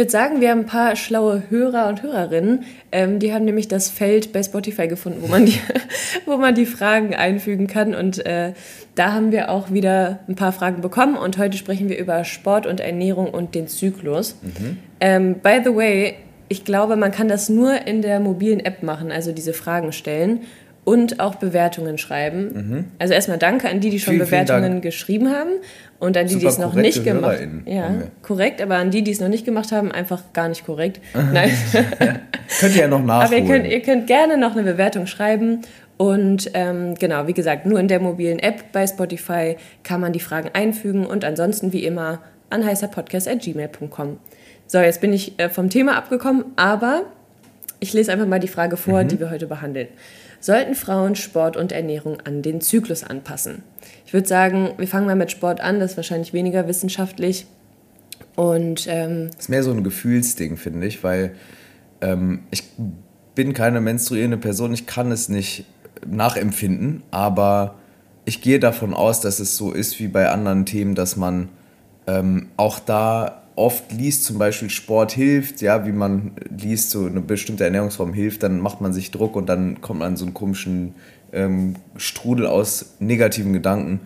Würde sagen, wir haben ein paar schlaue Hörer und Hörerinnen. Ähm, die haben nämlich das Feld bei Spotify gefunden, wo man die, wo man die Fragen einfügen kann. Und äh, da haben wir auch wieder ein paar Fragen bekommen. Und heute sprechen wir über Sport und Ernährung und den Zyklus. Mhm. Ähm, by the way, ich glaube, man kann das nur in der mobilen App machen, also diese Fragen stellen und auch Bewertungen schreiben. Mhm. Also erstmal danke an die, die schon vielen, Bewertungen vielen geschrieben haben und an die, Super die es noch nicht gemacht haben. Ja, korrekt, aber an die, die es noch nicht gemacht haben, einfach gar nicht korrekt. Nein. könnt ihr ja noch nachholen. Aber ihr könnt, ihr könnt gerne noch eine Bewertung schreiben und ähm, genau, wie gesagt, nur in der mobilen App bei Spotify kann man die Fragen einfügen und ansonsten wie immer an heißerpodcast.gmail.com. So, jetzt bin ich äh, vom Thema abgekommen, aber ich lese einfach mal die Frage vor, mhm. die wir heute behandeln sollten Frauen Sport und Ernährung an den Zyklus anpassen. Ich würde sagen, wir fangen mal mit Sport an, das ist wahrscheinlich weniger wissenschaftlich. Und ähm, das ist mehr so ein Gefühlsding, finde ich, weil ähm, ich bin keine menstruierende Person, ich kann es nicht nachempfinden, aber ich gehe davon aus, dass es so ist wie bei anderen Themen, dass man ähm, auch da oft liest, zum Beispiel Sport hilft, ja, wie man liest, so eine bestimmte Ernährungsform hilft, dann macht man sich Druck und dann kommt man an so einen komischen ähm, Strudel aus negativen Gedanken.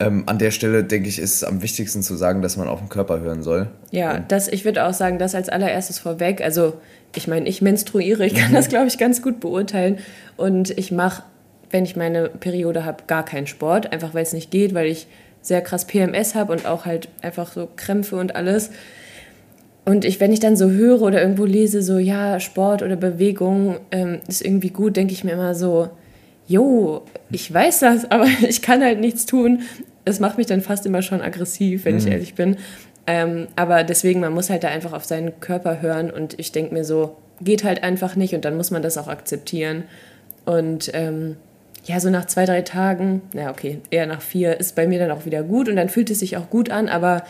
Ähm, an der Stelle, denke ich, ist es am wichtigsten zu sagen, dass man auf den Körper hören soll. Ja, das, ich würde auch sagen, das als allererstes vorweg. Also, ich meine, ich menstruiere, ich kann das, glaube ich, ganz gut beurteilen. Und ich mache, wenn ich meine Periode habe, gar keinen Sport, einfach weil es nicht geht, weil ich sehr krass PMS habe und auch halt einfach so Krämpfe und alles. Und ich, wenn ich dann so höre oder irgendwo lese, so ja, Sport oder Bewegung ähm, ist irgendwie gut, denke ich mir immer so, jo, ich weiß das, aber ich kann halt nichts tun. Das macht mich dann fast immer schon aggressiv, wenn mhm. ich ehrlich bin. Ähm, aber deswegen, man muss halt da einfach auf seinen Körper hören und ich denke mir so, geht halt einfach nicht und dann muss man das auch akzeptieren. Und ähm, ja, so nach zwei, drei Tagen, na okay, eher nach vier, ist bei mir dann auch wieder gut und dann fühlt es sich auch gut an, aber.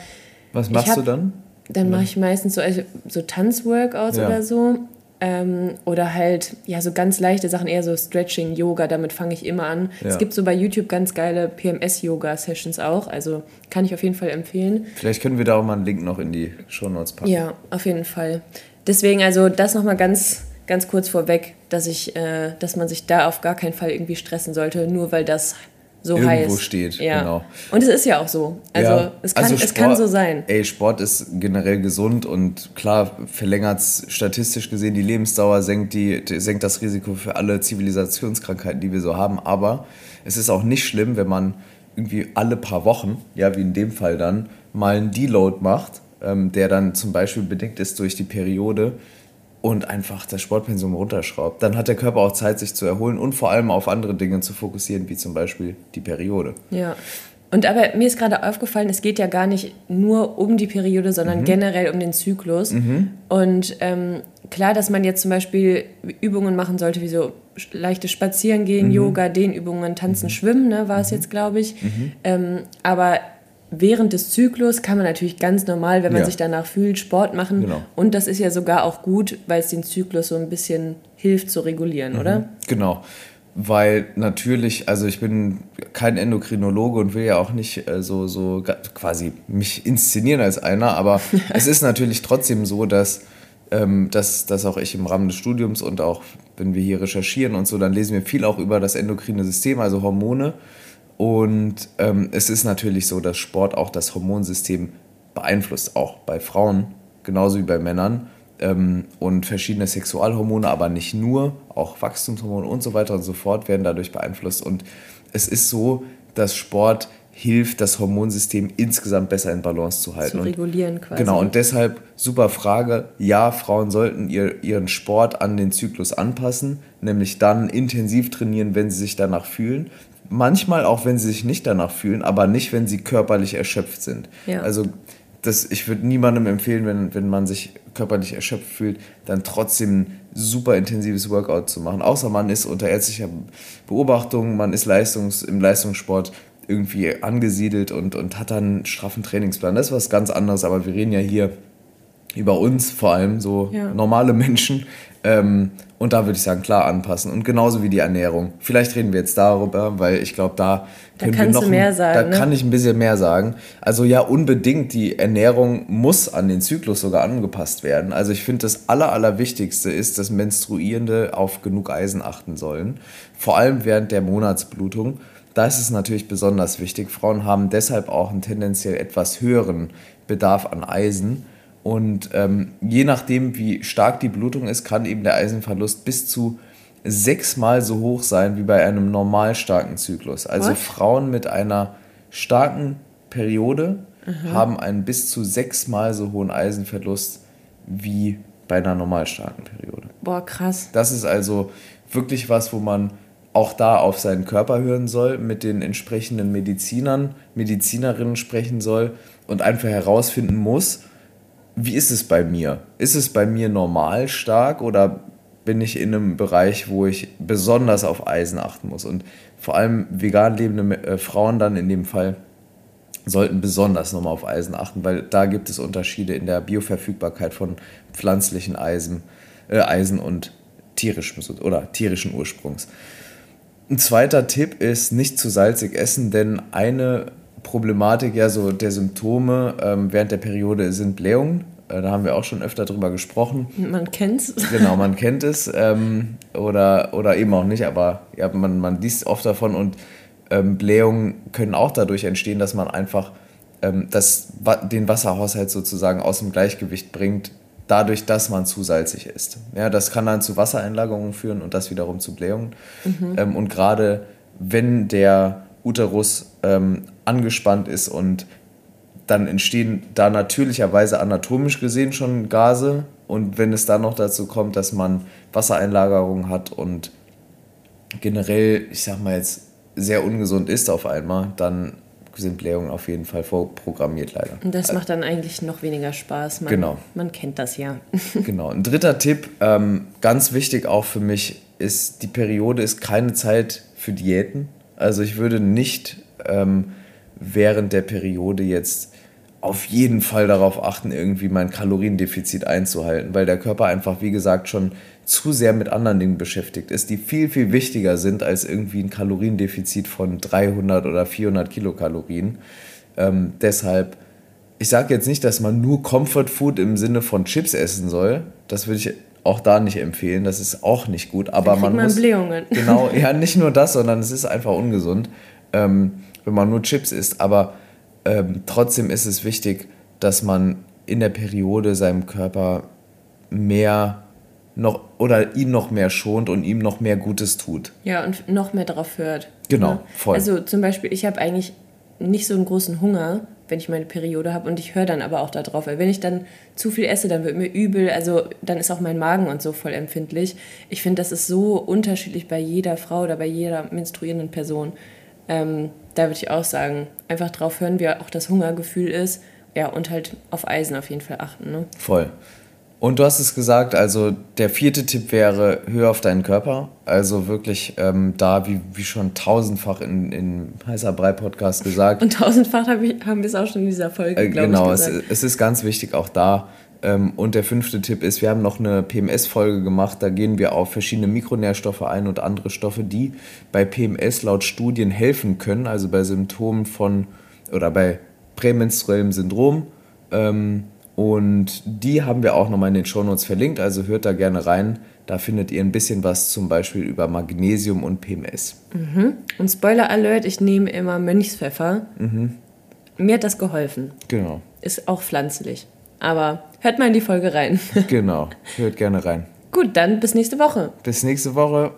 Was machst hab, du dann? Dann mache ich meistens so, also, so Tanzworkouts ja. oder so. Ähm, oder halt, ja, so ganz leichte Sachen, eher so Stretching, Yoga, damit fange ich immer an. Ja. Es gibt so bei YouTube ganz geile PMS-Yoga-Sessions auch, also kann ich auf jeden Fall empfehlen. Vielleicht können wir da auch mal einen Link noch in die Show Notes packen. Ja, auf jeden Fall. Deswegen, also das nochmal ganz ganz kurz vorweg, dass ich, äh, dass man sich da auf gar keinen Fall irgendwie stressen sollte, nur weil das so Irgendwo heißt. Irgendwo steht, ja. genau. Und es ist ja auch so. Also, ja. es, kann, also Sport, es kann so sein. Ey, Sport ist generell gesund und klar verlängert es statistisch gesehen die Lebensdauer, senkt, die, senkt das Risiko für alle Zivilisationskrankheiten, die wir so haben. Aber es ist auch nicht schlimm, wenn man irgendwie alle paar Wochen, ja, wie in dem Fall dann, mal einen Deload macht, ähm, der dann zum Beispiel bedingt ist durch die Periode und einfach das Sportpensum runterschraubt. Dann hat der Körper auch Zeit, sich zu erholen und vor allem auf andere Dinge zu fokussieren, wie zum Beispiel die Periode. Ja. Und aber mir ist gerade aufgefallen, es geht ja gar nicht nur um die Periode, sondern mhm. generell um den Zyklus. Mhm. Und ähm, klar, dass man jetzt zum Beispiel Übungen machen sollte, wie so leichtes Spazierengehen, mhm. Yoga, Dehnübungen, Tanzen, mhm. Schwimmen, ne, war es mhm. jetzt, glaube ich. Mhm. Ähm, aber während des Zyklus kann man natürlich ganz normal, wenn man ja. sich danach fühlt, Sport machen. Genau. Und das ist ja sogar auch gut, weil es den Zyklus so ein bisschen hilft zu regulieren, mhm. oder? Genau. Weil natürlich, also ich bin kein Endokrinologe und will ja auch nicht äh, so, so quasi mich inszenieren als einer, aber es ist natürlich trotzdem so, dass, ähm, dass, dass auch ich im Rahmen des Studiums und auch wenn wir hier recherchieren und so, dann lesen wir viel auch über das endokrine System, also Hormone. Und ähm, es ist natürlich so, dass Sport auch das Hormonsystem beeinflusst, auch bei Frauen, genauso wie bei Männern. Ähm, und verschiedene Sexualhormone, aber nicht nur, auch Wachstumshormone und so weiter und so fort werden dadurch beeinflusst. Und es ist so, dass Sport hilft, das Hormonsystem insgesamt besser in Balance zu halten. Zu regulieren quasi. Genau, und deshalb super Frage. Ja, Frauen sollten ihr, ihren Sport an den Zyklus anpassen, nämlich dann intensiv trainieren, wenn sie sich danach fühlen manchmal auch, wenn sie sich nicht danach fühlen, aber nicht, wenn sie körperlich erschöpft sind. Ja. Also das, ich würde niemandem empfehlen, wenn, wenn man sich körperlich erschöpft fühlt, dann trotzdem ein super intensives Workout zu machen. Außer man ist unter ärztlicher Beobachtung, man ist Leistungs, im Leistungssport irgendwie angesiedelt und, und hat dann einen straffen Trainingsplan. Das ist was ganz anderes, aber wir reden ja hier über uns vor allem, so ja. normale Menschen. Ähm, und da würde ich sagen, klar anpassen. Und genauso wie die Ernährung. Vielleicht reden wir jetzt darüber, weil ich glaube, da, da können wir noch. Mehr ein, sagen, da ne? kann ich ein bisschen mehr sagen. Also ja, unbedingt, die Ernährung muss an den Zyklus sogar angepasst werden. Also ich finde, das Aller, Allerwichtigste ist, dass Menstruierende auf genug Eisen achten sollen. Vor allem während der Monatsblutung. Da ist es natürlich besonders wichtig. Frauen haben deshalb auch einen tendenziell etwas höheren Bedarf an Eisen. Und ähm, je nachdem, wie stark die Blutung ist, kann eben der Eisenverlust bis zu sechsmal so hoch sein wie bei einem normal starken Zyklus. Also What? Frauen mit einer starken Periode mhm. haben einen bis zu sechsmal so hohen Eisenverlust wie bei einer normal starken Periode. Boah, krass. Das ist also wirklich was, wo man auch da auf seinen Körper hören soll, mit den entsprechenden Medizinern, Medizinerinnen sprechen soll und einfach herausfinden muss, wie ist es bei mir? Ist es bei mir normal stark oder bin ich in einem Bereich, wo ich besonders auf Eisen achten muss? Und vor allem vegan lebende äh, Frauen dann in dem Fall sollten besonders nochmal auf Eisen achten, weil da gibt es Unterschiede in der Bioverfügbarkeit von pflanzlichen Eisen, äh, Eisen und tierischem oder tierischen Ursprungs. Ein zweiter Tipp ist, nicht zu salzig essen, denn eine Problematik ja so der Symptome ähm, während der Periode sind Blähungen. Äh, da haben wir auch schon öfter drüber gesprochen. Man kennt es. Genau, man kennt es. Ähm, oder, oder eben auch nicht, aber ja, man, man liest oft davon und ähm, Blähungen können auch dadurch entstehen, dass man einfach ähm, das, den Wasserhaushalt sozusagen aus dem Gleichgewicht bringt, dadurch, dass man zu salzig ist. Ja, das kann dann zu Wassereinlagerungen führen und das wiederum zu Blähungen. Mhm. Ähm, und gerade wenn der Uterus ähm, angespannt ist und dann entstehen da natürlicherweise anatomisch gesehen schon Gase. Und wenn es dann noch dazu kommt, dass man Wassereinlagerungen hat und generell, ich sag mal jetzt, sehr ungesund ist auf einmal, dann sind Blähungen auf jeden Fall vorprogrammiert leider. Und das macht dann eigentlich noch weniger Spaß. Man, genau. Man kennt das ja. genau. Ein dritter Tipp, ähm, ganz wichtig auch für mich, ist, die Periode ist keine Zeit für Diäten. Also ich würde nicht ähm, während der Periode jetzt auf jeden Fall darauf achten, irgendwie mein Kaloriendefizit einzuhalten, weil der Körper einfach, wie gesagt, schon zu sehr mit anderen Dingen beschäftigt ist, die viel, viel wichtiger sind als irgendwie ein Kaloriendefizit von 300 oder 400 Kilokalorien. Ähm, deshalb, ich sage jetzt nicht, dass man nur Comfort Food im Sinne von Chips essen soll. Das würde ich auch da nicht empfehlen. Das ist auch nicht gut. Aber man, man muss Blähungen. genau, ja, nicht nur das, sondern es ist einfach ungesund, ähm, wenn man nur Chips isst. Aber ähm, trotzdem ist es wichtig, dass man in der Periode seinem Körper mehr noch oder ihn noch mehr schont und ihm noch mehr Gutes tut. Ja, und noch mehr darauf hört. Genau, ne? voll. Also zum Beispiel, ich habe eigentlich nicht so einen großen Hunger, wenn ich meine Periode habe und ich höre dann aber auch darauf, weil wenn ich dann zu viel esse, dann wird mir übel, also dann ist auch mein Magen und so voll empfindlich. Ich finde, das ist so unterschiedlich bei jeder Frau oder bei jeder menstruierenden Person. Ähm, da würde ich auch sagen, einfach drauf hören, wie auch das Hungergefühl ist. Ja, und halt auf Eisen auf jeden Fall achten. Ne? Voll. Und du hast es gesagt, also der vierte Tipp wäre, hör auf deinen Körper. Also wirklich ähm, da, wie, wie schon tausendfach in, in Heißer Brei-Podcast gesagt. Und tausendfach hab ich, haben wir es auch schon in dieser Folge, äh, glaube genau, ich. Genau, es, es ist ganz wichtig auch da. Ähm, und der fünfte Tipp ist, wir haben noch eine PMS-Folge gemacht, da gehen wir auf verschiedene Mikronährstoffe ein und andere Stoffe, die bei PMS laut Studien helfen können, also bei Symptomen von oder bei prämenstruellem Syndrom. Ähm, und die haben wir auch nochmal in den Shownotes verlinkt, also hört da gerne rein. Da findet ihr ein bisschen was zum Beispiel über Magnesium und PMS. Mhm. Und Spoiler Alert, ich nehme immer Mönchspfeffer. Mhm. Mir hat das geholfen. Genau. Ist auch pflanzlich. Aber hört mal in die Folge rein. genau, hört gerne rein. Gut, dann bis nächste Woche. Bis nächste Woche.